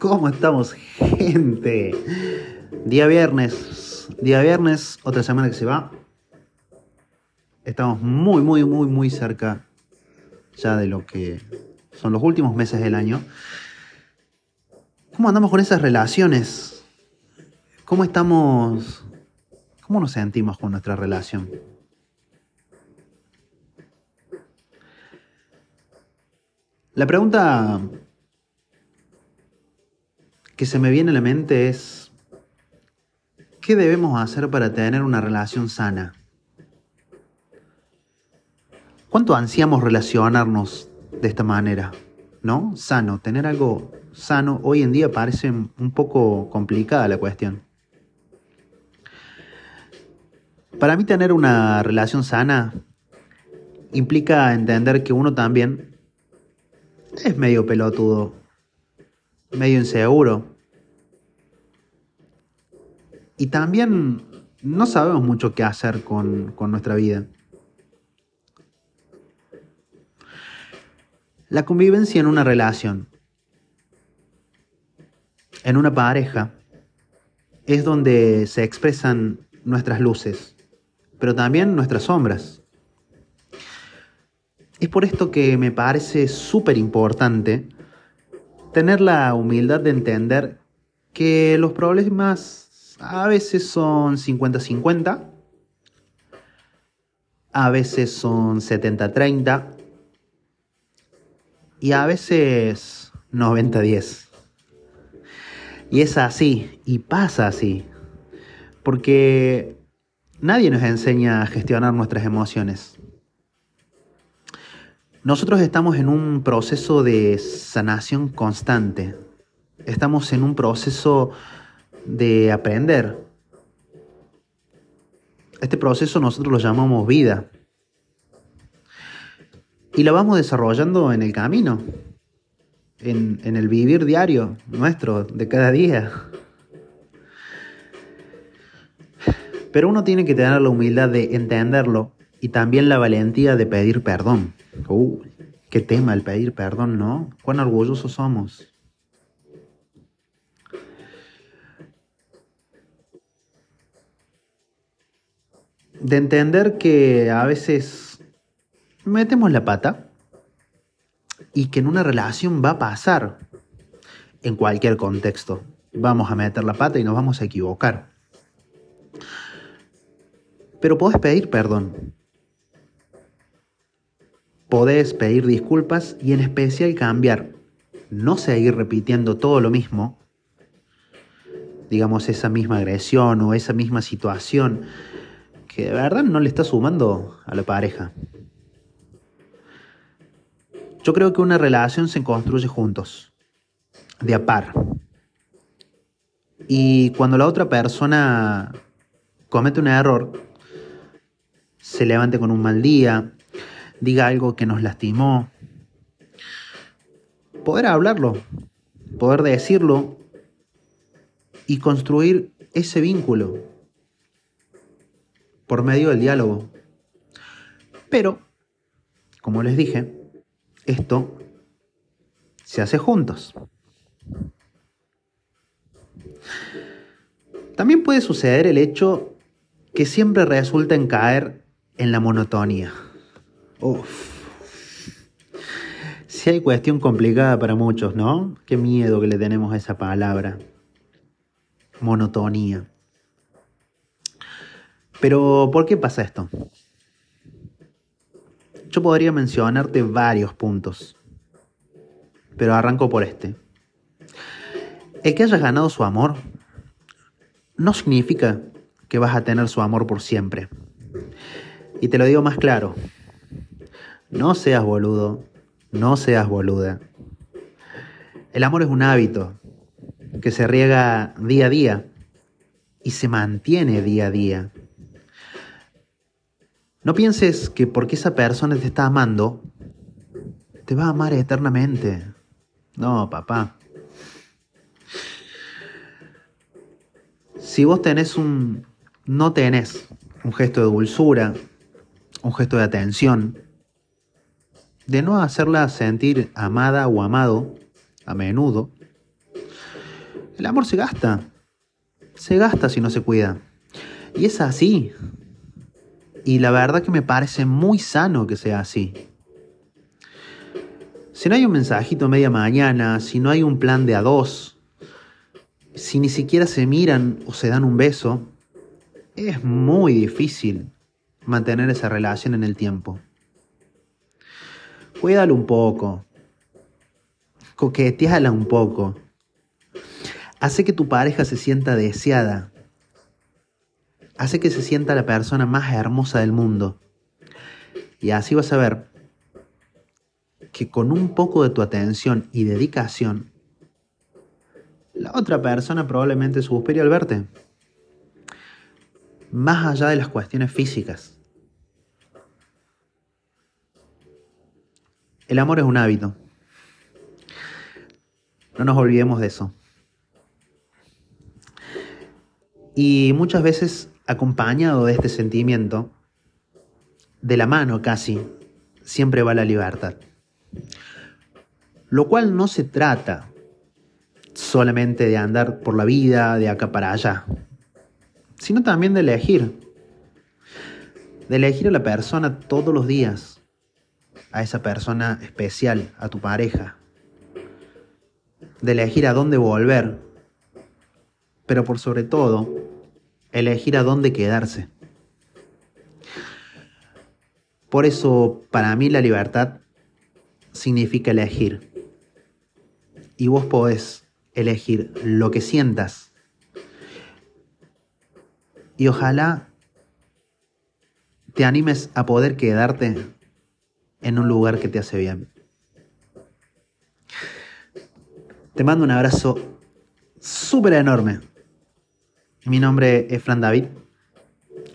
¿Cómo estamos, gente? Día viernes, día viernes, otra semana que se va. Estamos muy, muy, muy, muy cerca ya de lo que son los últimos meses del año. ¿Cómo andamos con esas relaciones? ¿Cómo estamos? ¿Cómo nos sentimos con nuestra relación? La pregunta que se me viene a la mente es, ¿qué debemos hacer para tener una relación sana? ¿Cuánto ansiamos relacionarnos de esta manera? ¿No? Sano, tener algo sano. Hoy en día parece un poco complicada la cuestión. Para mí tener una relación sana implica entender que uno también es medio pelotudo, medio inseguro. Y también no sabemos mucho qué hacer con, con nuestra vida. La convivencia en una relación, en una pareja, es donde se expresan nuestras luces, pero también nuestras sombras. Es por esto que me parece súper importante tener la humildad de entender que los problemas a veces son 50-50, a veces son 70-30 y a veces 90-10. Y es así, y pasa así, porque nadie nos enseña a gestionar nuestras emociones. Nosotros estamos en un proceso de sanación constante, estamos en un proceso de aprender. Este proceso nosotros lo llamamos vida y la vamos desarrollando en el camino, en, el vivir diario nuestro, de cada día. Pero uno tiene que tener la humildad de entenderlo y también la valentía de pedir perdón. Uh, qué tema el pedir perdón, ¿no? Cuán orgullosos somos. De entender que a veces metemos la pata y que en una relación va a pasar en cualquier contexto. Vamos a meter la pata y nos vamos a equivocar. Pero podés pedir perdón. Podés pedir disculpas y en especial cambiar. No seguir repitiendo todo lo mismo. Digamos, esa misma agresión o esa misma situación que de verdad no le está sumando a la pareja. Yo creo que una relación se construye juntos, de a par. Y cuando la otra persona comete un error, se levante con un mal día, diga algo que nos lastimó, poder hablarlo, poder decirlo y construir ese vínculo por medio del diálogo. Pero, como les dije, esto se hace juntos. También puede suceder el hecho que siempre resulta en caer en la monotonía. Uf. Si hay cuestión complicada para muchos, ¿no? Qué miedo que le tenemos a esa palabra. Monotonía. Pero, ¿por qué pasa esto? Yo podría mencionarte varios puntos, pero arranco por este. El que hayas ganado su amor no significa que vas a tener su amor por siempre. Y te lo digo más claro, no seas boludo, no seas boluda. El amor es un hábito que se riega día a día y se mantiene día a día. No pienses que porque esa persona te está amando, te va a amar eternamente. No, papá. Si vos tenés un... no tenés un gesto de dulzura, un gesto de atención, de no hacerla sentir amada o amado a menudo, El amor se gasta. Se gasta si no se cuida. Y es así. Y la verdad que me parece muy sano que sea así. Si no hay un mensajito media mañana, si no hay un plan de a dos, si ni siquiera se miran o se dan un beso, es muy difícil mantener esa relación en el tiempo. Cuídalo un poco, coqueteala un poco, hace que tu pareja se sienta deseada, hace que se sienta la persona más hermosa del mundo. Y así vas a ver que con un poco de tu atención y dedicación, la otra persona probablemente suspire al verte más allá de las cuestiones físicas. El amor es un hábito. No nos olvidemos de eso. Y muchas veces acompañado de este sentimiento, de la mano casi, siempre va la libertad. Lo cual no se trata solamente de andar por la vida de acá para allá sino también de elegir. De elegir a la persona todos los días, a esa persona especial, a tu pareja. De elegir a dónde volver, pero por sobre todo, elegir a dónde quedarse. Por eso, para mí la libertad significa elegir. Y vos podés elegir lo que sientas y ojalá te animes a poder quedarte en un lugar que te hace bien. Te mando un abrazo súper enorme. Mi nombre es Fran David.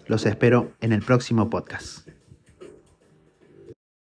Los espero en el próximo podcast.